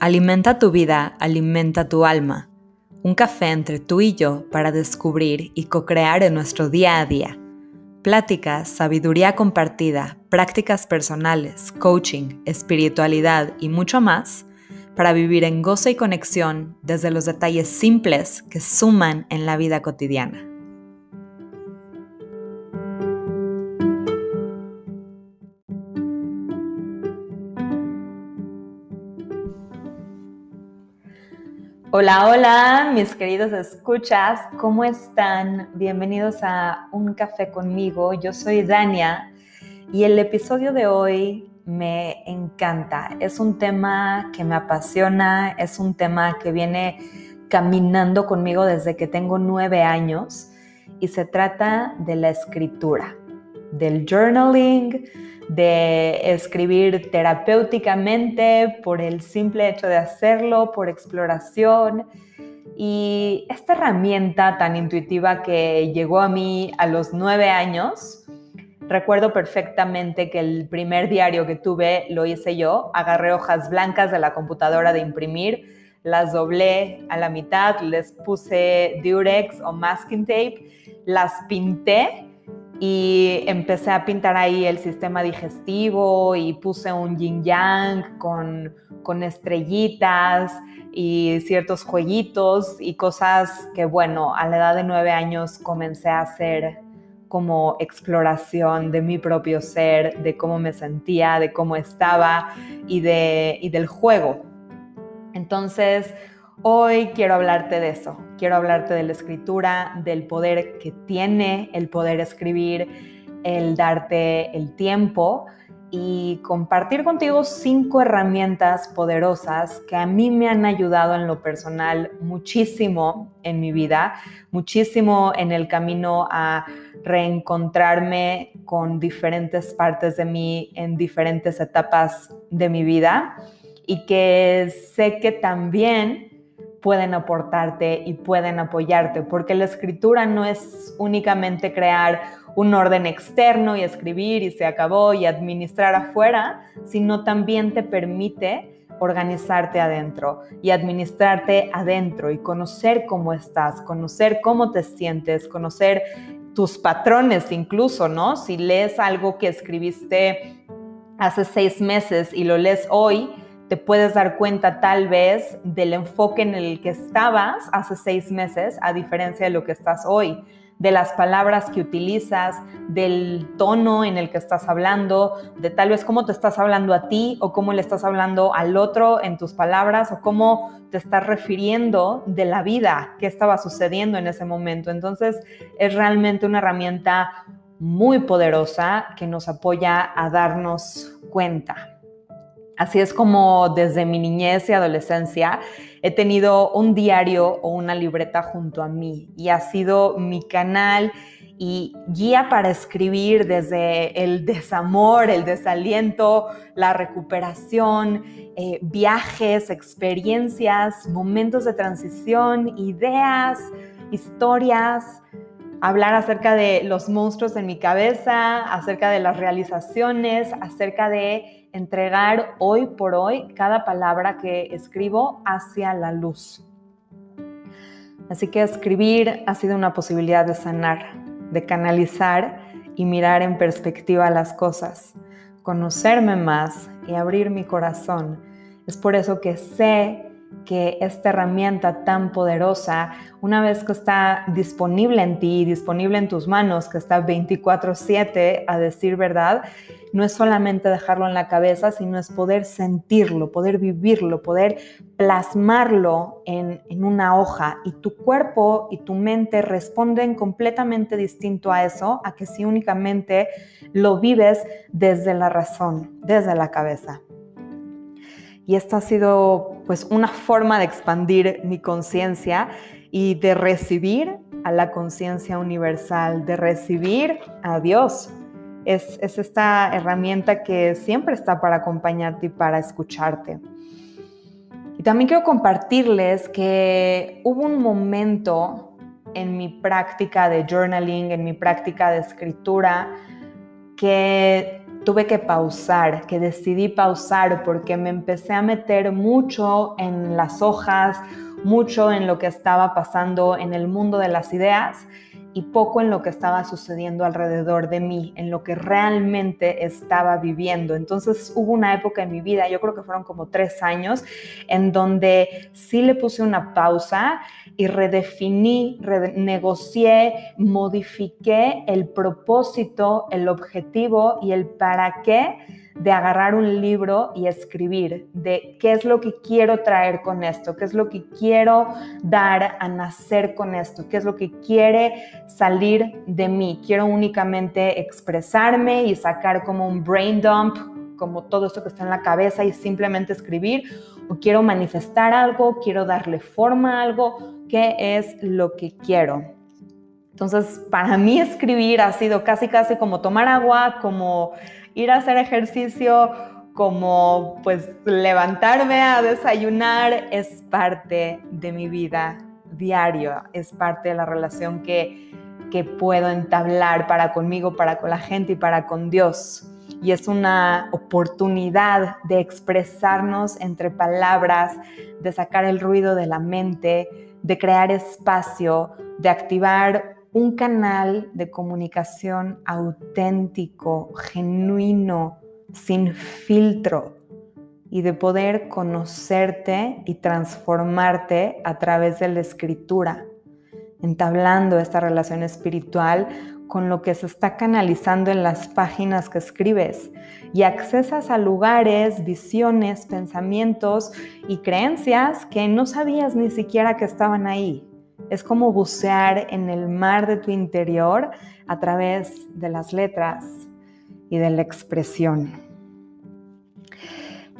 Alimenta tu vida, alimenta tu alma. Un café entre tú y yo para descubrir y co-crear en nuestro día a día. Pláticas, sabiduría compartida, prácticas personales, coaching, espiritualidad y mucho más para vivir en gozo y conexión desde los detalles simples que suman en la vida cotidiana. Hola, hola, mis queridos escuchas, ¿cómo están? Bienvenidos a Un Café conmigo. Yo soy Dania y el episodio de hoy me encanta. Es un tema que me apasiona, es un tema que viene caminando conmigo desde que tengo nueve años y se trata de la escritura, del journaling, de escribir terapéuticamente por el simple hecho de hacerlo, por exploración. Y esta herramienta tan intuitiva que llegó a mí a los nueve años, recuerdo perfectamente que el primer diario que tuve lo hice yo, agarré hojas blancas de la computadora de imprimir, las doblé a la mitad, les puse durex o masking tape, las pinté y empecé a pintar ahí el sistema digestivo y puse un yin yang con, con estrellitas y ciertos jueguitos y cosas que, bueno, a la edad de nueve años comencé a hacer como exploración de mi propio ser, de cómo me sentía, de cómo estaba y, de, y del juego. Entonces, Hoy quiero hablarte de eso, quiero hablarte de la escritura, del poder que tiene el poder escribir, el darte el tiempo y compartir contigo cinco herramientas poderosas que a mí me han ayudado en lo personal muchísimo en mi vida, muchísimo en el camino a reencontrarme con diferentes partes de mí en diferentes etapas de mi vida y que sé que también pueden aportarte y pueden apoyarte, porque la escritura no es únicamente crear un orden externo y escribir y se acabó y administrar afuera, sino también te permite organizarte adentro y administrarte adentro y conocer cómo estás, conocer cómo te sientes, conocer tus patrones incluso, ¿no? Si lees algo que escribiste hace seis meses y lo lees hoy, te puedes dar cuenta tal vez del enfoque en el que estabas hace seis meses a diferencia de lo que estás hoy, de las palabras que utilizas, del tono en el que estás hablando, de tal vez cómo te estás hablando a ti o cómo le estás hablando al otro en tus palabras o cómo te estás refiriendo de la vida que estaba sucediendo en ese momento. Entonces es realmente una herramienta muy poderosa que nos apoya a darnos cuenta. Así es como desde mi niñez y adolescencia he tenido un diario o una libreta junto a mí y ha sido mi canal y guía para escribir desde el desamor, el desaliento, la recuperación, eh, viajes, experiencias, momentos de transición, ideas, historias, hablar acerca de los monstruos en mi cabeza, acerca de las realizaciones, acerca de entregar hoy por hoy cada palabra que escribo hacia la luz. Así que escribir ha sido una posibilidad de sanar, de canalizar y mirar en perspectiva las cosas, conocerme más y abrir mi corazón. Es por eso que sé que esta herramienta tan poderosa, una vez que está disponible en ti, disponible en tus manos, que está 24/7 a decir verdad, no es solamente dejarlo en la cabeza, sino es poder sentirlo, poder vivirlo, poder plasmarlo en, en una hoja. Y tu cuerpo y tu mente responden completamente distinto a eso, a que si únicamente lo vives desde la razón, desde la cabeza. Y esta ha sido pues una forma de expandir mi conciencia y de recibir a la conciencia universal, de recibir a Dios. Es, es, esta herramienta que siempre está para acompañarte y para escucharte. Y también quiero compartirles que hubo un momento en mi práctica de journaling, en mi práctica de escritura, que tuve que pausar, que decidí pausar porque me empecé a meter mucho en las hojas, mucho en lo que estaba pasando en el mundo de las ideas y poco en lo que estaba sucediendo alrededor de mí, en lo que realmente estaba viviendo. Entonces hubo una época en mi vida, yo creo que fueron como tres años, en donde sí le puse una pausa y redefiní, renegocié, modifiqué el propósito, el objetivo y el para qué de agarrar un libro y escribir de qué es lo que quiero traer con esto, qué es lo que quiero dar a nacer con esto, qué es lo que quiere salir de mí. Quiero únicamente expresarme y sacar como un brain dump, como todo esto que está en la cabeza y simplemente escribir, o quiero manifestar algo, quiero darle forma a algo, qué es lo que quiero. Entonces, para mí escribir ha sido casi, casi como tomar agua, como ir a hacer ejercicio, como pues levantarme a desayunar, es parte de mi vida diario, es parte de la relación que, que puedo entablar para conmigo, para con la gente y para con Dios. Y es una oportunidad de expresarnos entre palabras, de sacar el ruido de la mente, de crear espacio, de activar un canal de comunicación auténtico, genuino, sin filtro y de poder conocerte y transformarte a través de la escritura, entablando esta relación espiritual con lo que se está canalizando en las páginas que escribes y accesas a lugares, visiones, pensamientos y creencias que no sabías ni siquiera que estaban ahí. Es como bucear en el mar de tu interior a través de las letras y de la expresión.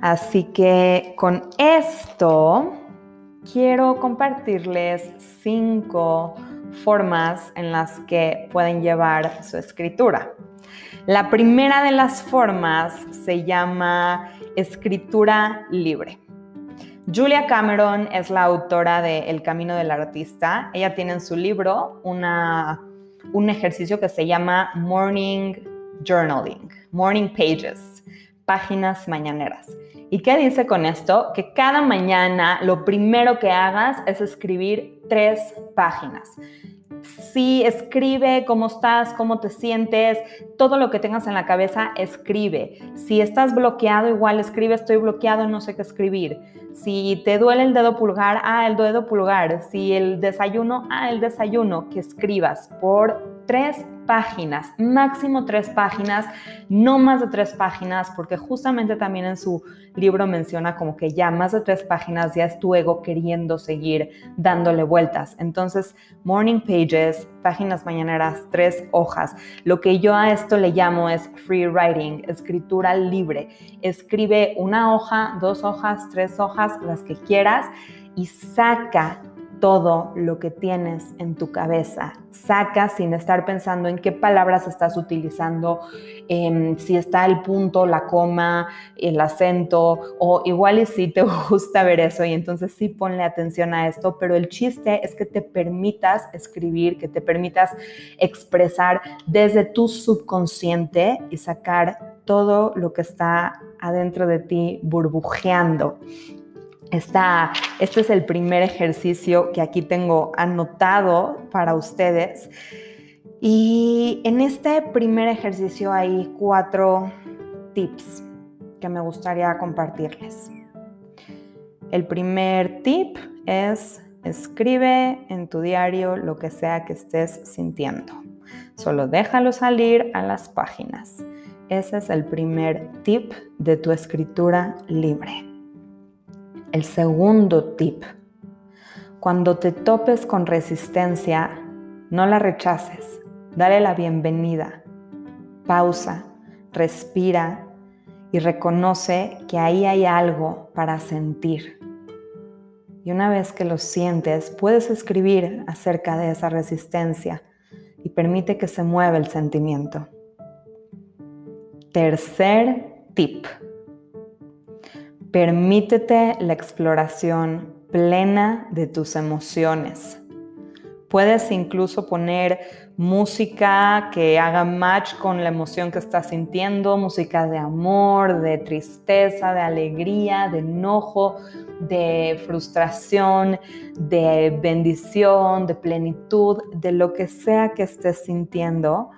Así que con esto quiero compartirles cinco formas en las que pueden llevar su escritura. La primera de las formas se llama escritura libre. Julia Cameron es la autora de El Camino del Artista. Ella tiene en su libro un ejercicio que se llama Morning Journaling, Morning Pages, páginas mañaneras. ¿Y qué dice con esto? Que cada mañana lo primero que hagas es escribir tres páginas. Sí, escribe cómo estás, cómo te sientes, todo lo que tengas en la cabeza, escribe. Si estás bloqueado, igual escribe, estoy bloqueado, no sé qué escribir. Si te duele el dedo pulgar, ah, el dedo pulgar. Si el desayuno, ah, el desayuno, que escribas por tres páginas, máximo tres páginas, no más de tres páginas, porque justamente también en su libro menciona como que ya más de tres páginas ya es tu ego queriendo seguir dándole vueltas. Entonces, morning pages, páginas mañaneras, tres hojas. Lo que yo a esto le llamo es free writing, escritura libre. Escribe una hoja, dos hojas, tres hojas, las que quieras y saca todo lo que tienes en tu cabeza. Saca sin estar pensando en qué palabras estás utilizando, em, si está el punto, la coma, el acento, o igual y si te gusta ver eso y entonces sí ponle atención a esto, pero el chiste es que te permitas escribir, que te permitas expresar desde tu subconsciente y sacar todo lo que está adentro de ti burbujeando este es el primer ejercicio que aquí tengo anotado para ustedes. Y en este primer ejercicio hay cuatro tips que me gustaría compartirles. El primer tip es escribe en tu diario lo que sea que estés sintiendo. Solo déjalo salir a las páginas. Ese es el primer tip de tu escritura libre. El segundo tip. Cuando te topes con resistencia, no la rechaces. Dale la bienvenida. Pausa, respira y reconoce que ahí hay algo para sentir. Y una vez que lo sientes, puedes escribir acerca de esa resistencia y permite que se mueva el sentimiento. Tercer tip. Permítete la exploración plena de tus emociones. Puedes incluso poner música que haga match con la emoción que estás sintiendo, música de amor, de tristeza, de alegría, de enojo, de frustración, de bendición, de plenitud, de lo que sea que estés sintiendo.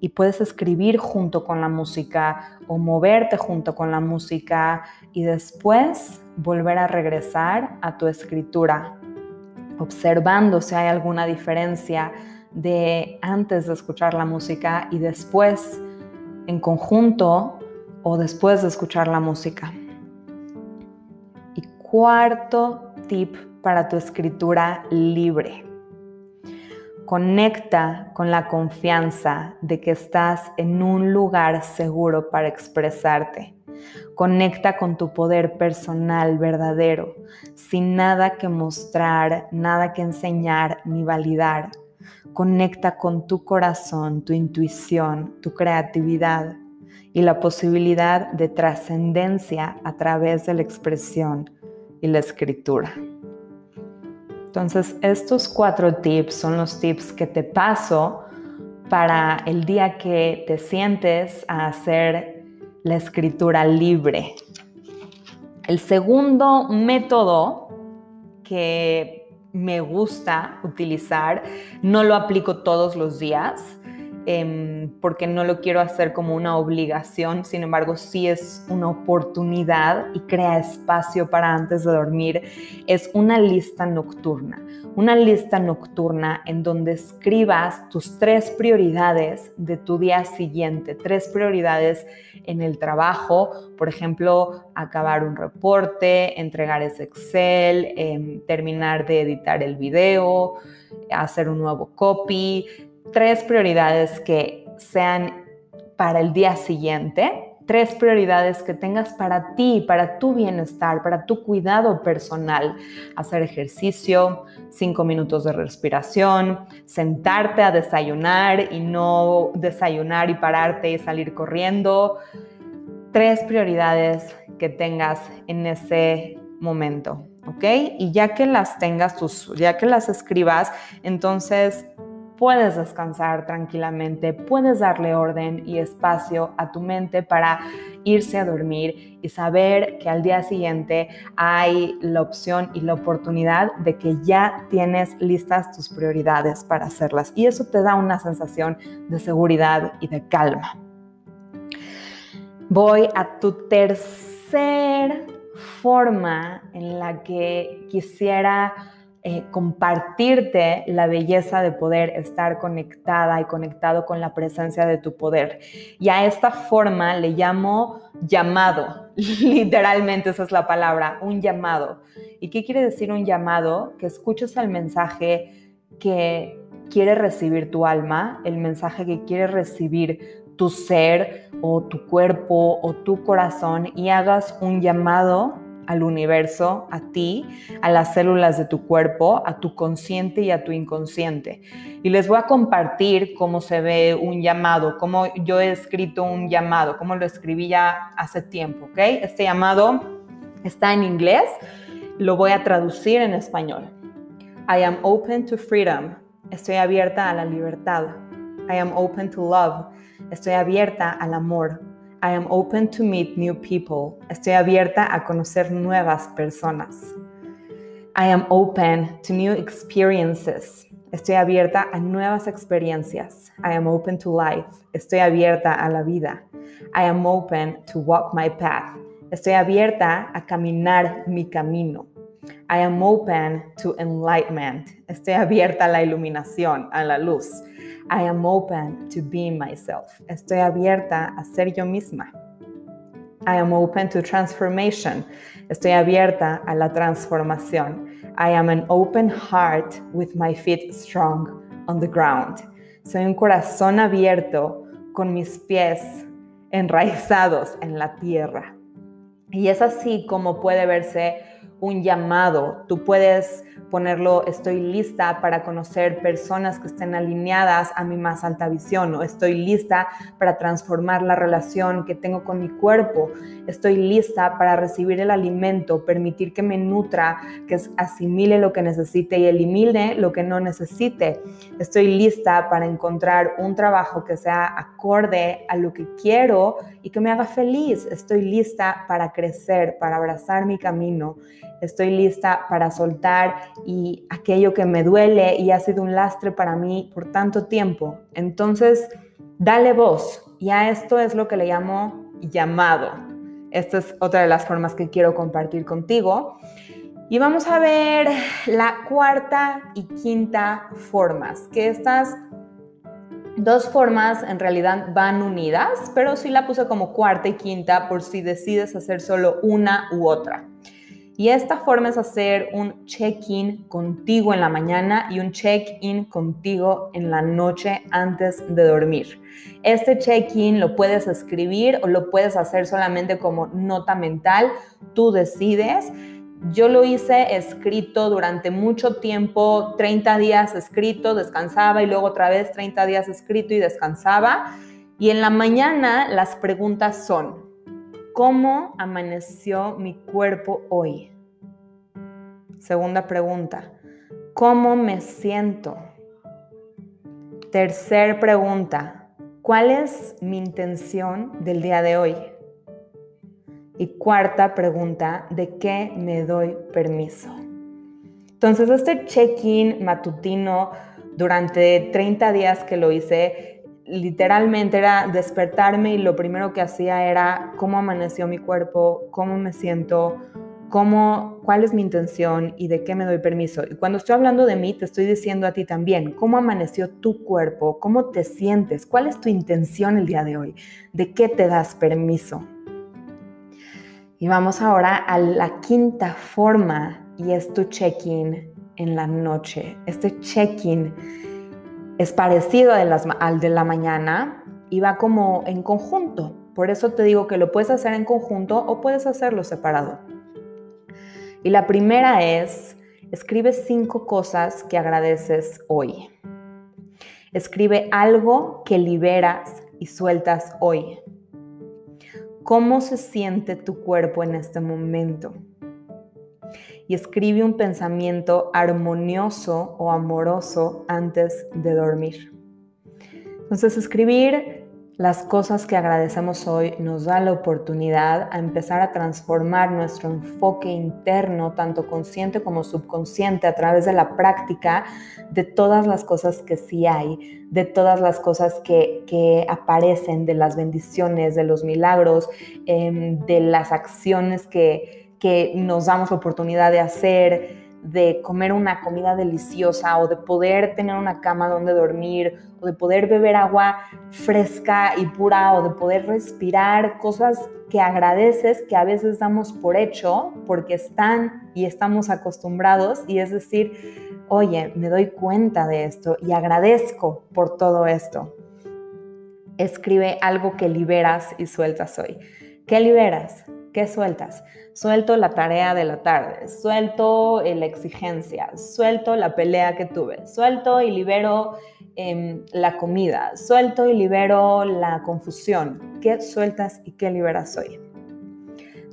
Y puedes escribir junto con la música o moverte junto con la música y después volver a regresar a tu escritura observando si hay alguna diferencia de antes de escuchar la música y después en conjunto o después de escuchar la música. Y cuarto tip para tu escritura libre. Conecta con la confianza de que estás en un lugar seguro para expresarte. Conecta con tu poder personal verdadero, sin nada que mostrar, nada que enseñar ni validar. Conecta con tu corazón, tu intuición, tu creatividad y la posibilidad de trascendencia a través de la expresión y la escritura. Entonces, estos cuatro tips son los tips que te paso para el día que te sientes a hacer la escritura libre. El segundo método que me gusta utilizar, no lo aplico todos los días, Em, porque no lo quiero hacer como una obligación, sin embargo sí es una oportunidad y crea espacio para antes de dormir, es una lista nocturna. Una lista nocturna en donde escribas tus tres prioridades de tu día siguiente, tres prioridades en el trabajo, por ejemplo, acabar un reporte, entregar ese Excel, em, terminar de editar el video, hacer un nuevo copy, tres prioridades que sean para el día siguiente, tres prioridades que tengas para ti, para tu bienestar, para tu cuidado personal. Hacer ejercicio, cinco minutos de respiración, sentarte a desayunar y no desayunar y pararte y salir corriendo. Tres prioridades que tengas en ese momento, ¿ok? Y ya que las tengas, tus, ya que las escribas, entonces puedes descansar tranquilamente, puedes darle orden y espacio a tu mente para irse a dormir y saber que al día siguiente hay la opción y la oportunidad de que ya tienes listas tus prioridades para hacerlas. Y eso te da una sensación de seguridad y de calma. Voy a tu tercer forma en la que quisiera eh, compartirte la belleza de poder estar conectada y conectado con la presencia de tu poder. Y a esta forma le llamo llamado, literalmente esa es la palabra, un llamado. ¿Y qué quiere decir un llamado? Que escuches el mensaje que quiere recibir tu alma, el mensaje que quiere recibir tu ser o tu cuerpo o tu corazón y hagas un llamado al universo, a ti, a las células de tu cuerpo, a tu consciente y a tu inconsciente. Y les voy a compartir cómo se ve un llamado, cómo yo he escrito un llamado, cómo lo escribí ya hace tiempo, ¿ok? Este llamado está en inglés, lo voy a traducir en español. I am open to freedom. Estoy abierta a la libertad. I am open to love. Estoy abierta al amor. I am open to meet new people. Estoy abierta a conocer nuevas personas. I am open to new experiences. Estoy abierta a nuevas experiencias. I am open to life. Estoy abierta a la vida. I am open to walk my path. Estoy abierta a caminar mi camino. I am open to enlightenment. Estoy abierta a la iluminación, a la luz. I am open to being myself. Estoy abierta a ser yo misma. I am open to transformation. Estoy abierta a la transformación. I am an open heart with my feet strong on the ground. Soy un corazón abierto con mis pies enraizados en la tierra. Y es así como puede verse un llamado. Tú puedes ponerlo, estoy lista para conocer personas que estén alineadas a mi más alta visión o estoy lista para transformar la relación que tengo con mi cuerpo. Estoy lista para recibir el alimento, permitir que me nutra, que asimile lo que necesite y elimine lo que no necesite. Estoy lista para encontrar un trabajo que sea acorde a lo que quiero y que me haga feliz. Estoy lista para crecer, para abrazar mi camino estoy lista para soltar y aquello que me duele y ha sido un lastre para mí por tanto tiempo. Entonces, dale voz y a esto es lo que le llamo llamado. Esta es otra de las formas que quiero compartir contigo. Y vamos a ver la cuarta y quinta formas, que estas dos formas en realidad van unidas, pero sí la puse como cuarta y quinta por si decides hacer solo una u otra. Y esta forma es hacer un check-in contigo en la mañana y un check-in contigo en la noche antes de dormir. Este check-in lo puedes escribir o lo puedes hacer solamente como nota mental, tú decides. Yo lo hice escrito durante mucho tiempo, 30 días escrito, descansaba y luego otra vez 30 días escrito y descansaba. Y en la mañana las preguntas son, ¿Cómo amaneció mi cuerpo hoy? Segunda pregunta, ¿cómo me siento? Tercer pregunta, ¿cuál es mi intención del día de hoy? Y cuarta pregunta, ¿de qué me doy permiso? Entonces, este check-in matutino durante 30 días que lo hice, literalmente era despertarme y lo primero que hacía era cómo amaneció mi cuerpo, cómo me siento, cómo, cuál es mi intención y de qué me doy permiso. Y cuando estoy hablando de mí, te estoy diciendo a ti también, cómo amaneció tu cuerpo, cómo te sientes, cuál es tu intención el día de hoy, de qué te das permiso. Y vamos ahora a la quinta forma y es tu check-in en la noche. Este check-in es parecido al de la mañana y va como en conjunto. Por eso te digo que lo puedes hacer en conjunto o puedes hacerlo separado. Y la primera es, escribe cinco cosas que agradeces hoy. Escribe algo que liberas y sueltas hoy. ¿Cómo se siente tu cuerpo en este momento? y escribe un pensamiento armonioso o amoroso antes de dormir. Entonces, escribir las cosas que agradecemos hoy nos da la oportunidad a empezar a transformar nuestro enfoque interno, tanto consciente como subconsciente, a través de la práctica de todas las cosas que sí hay, de todas las cosas que, que aparecen, de las bendiciones, de los milagros, em, de las acciones que, que nos damos la oportunidad de hacer, de comer una comida deliciosa o de poder tener una cama donde dormir o de poder beber agua fresca y pura o de poder respirar cosas que agradeces que a veces damos por hecho porque están y estamos acostumbrados y es decir, oye, me doy cuenta de esto y agradezco por todo esto. Escribe algo que liberas y sueltas hoy. ¿Qué liberas? ¿Qué sueltas? Suelto la tarea de la tarde, suelto la exigencia, suelto la pelea que tuve, suelto y libero em, la comida, suelto y libero la confusión. ¿Qué sueltas y qué liberas hoy?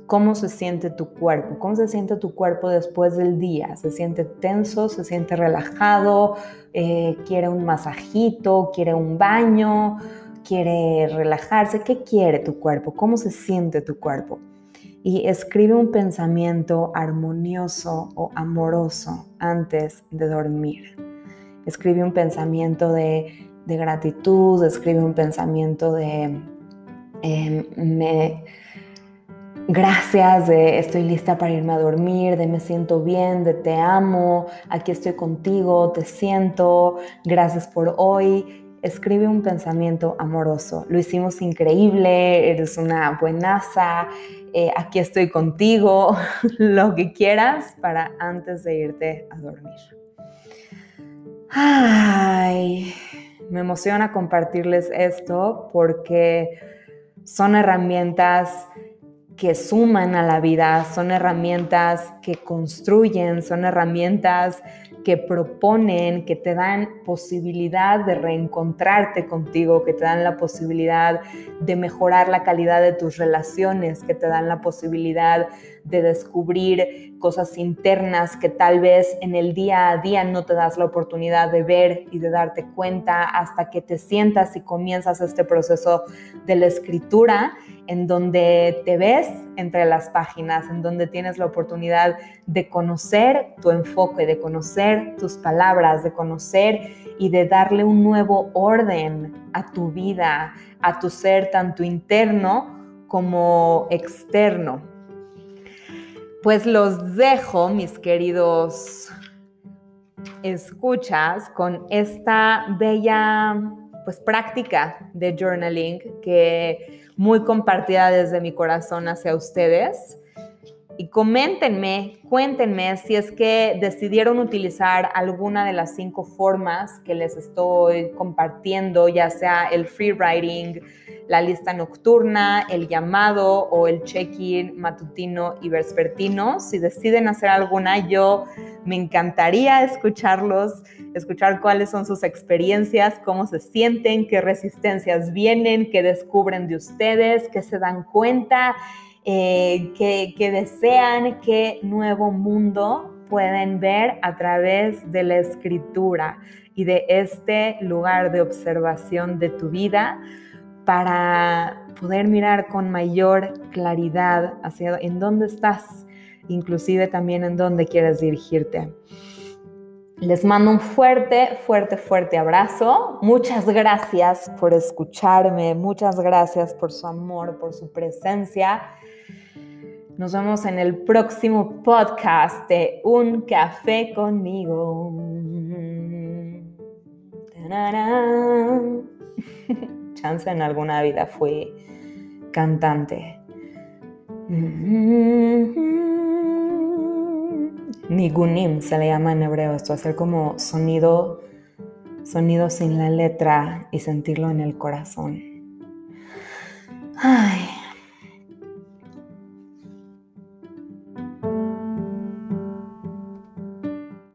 ¿Cómo se siente tu cuerpo? ¿Cómo se siente tu cuerpo después del día? ¿Se siente tenso? ¿Se siente relajado? Eh, ¿Quiere un masajito? ¿Quiere un baño? ¿Quiere relajarse? ¿Qué quiere tu cuerpo? ¿Cómo se siente tu cuerpo? y escribe un pensamiento armonioso o amoroso antes de dormir. Escribe un pensamiento de, gratitud, escribe un pensamiento de em, me, gracias, de estoy lista para irme a dormir, de me siento bien, de te amo, aquí estoy contigo, te siento, gracias por hoy escribe un pensamiento amoroso. Lo hicimos increíble, eres una buenaza, eh, aquí estoy contigo, lo que quieras para antes de irte a dormir. Ay, me emociona compartirles esto porque son herramientas que suman a la vida, son herramientas que construyen, son herramientas que proponen, que te dan posibilidad de reencontrarte contigo, que te dan la posibilidad de mejorar la calidad de tus relaciones, que te dan la posibilidad de descubrir cosas internas que tal vez en el día a día no te das la oportunidad de ver y de darte cuenta hasta que te sientas y comienzas este proceso de la escritura en donde te ves entre las páginas, en donde tienes la oportunidad de conocer tu enfoque, de conocer tus palabras, de conocer y de darle un nuevo orden a tu vida, a tu ser, tanto interno como externo. Pues los dejo, mis queridos escuchas, con esta bella pues práctica de journaling que muy compartida desde mi corazón hacia ustedes. Y coméntenme, cuéntenme si es que decidieron utilizar alguna de las cinco formas que les estoy compartiendo, ya sea el free writing, la lista nocturna, el llamado o el check-in matutino y vespertino. Si deciden hacer alguna, yo me encantaría escucharlos, escuchar cuáles son sus experiencias, cómo se sienten, qué resistencias vienen, qué descubren de ustedes, qué se dan cuenta, eh, qué desean, qué nuevo mundo pueden ver a través de la escritura y de este lugar de observación de tu vida para poder mirar con mayor claridad hacia en dónde estás inclusive también en dónde quieres dirigirte. Les mando un fuerte, fuerte, fuerte abrazo. Muchas gracias por escucharme, muchas gracias por su amor, por su presencia. Nos vemos en el próximo podcast de Un Café conmigo. Chance en alguna vida fui cantante. Nigunim se le llama en hebreo esto, hacer como sonido, sonido sin la letra y sentirlo en el corazón. Ay,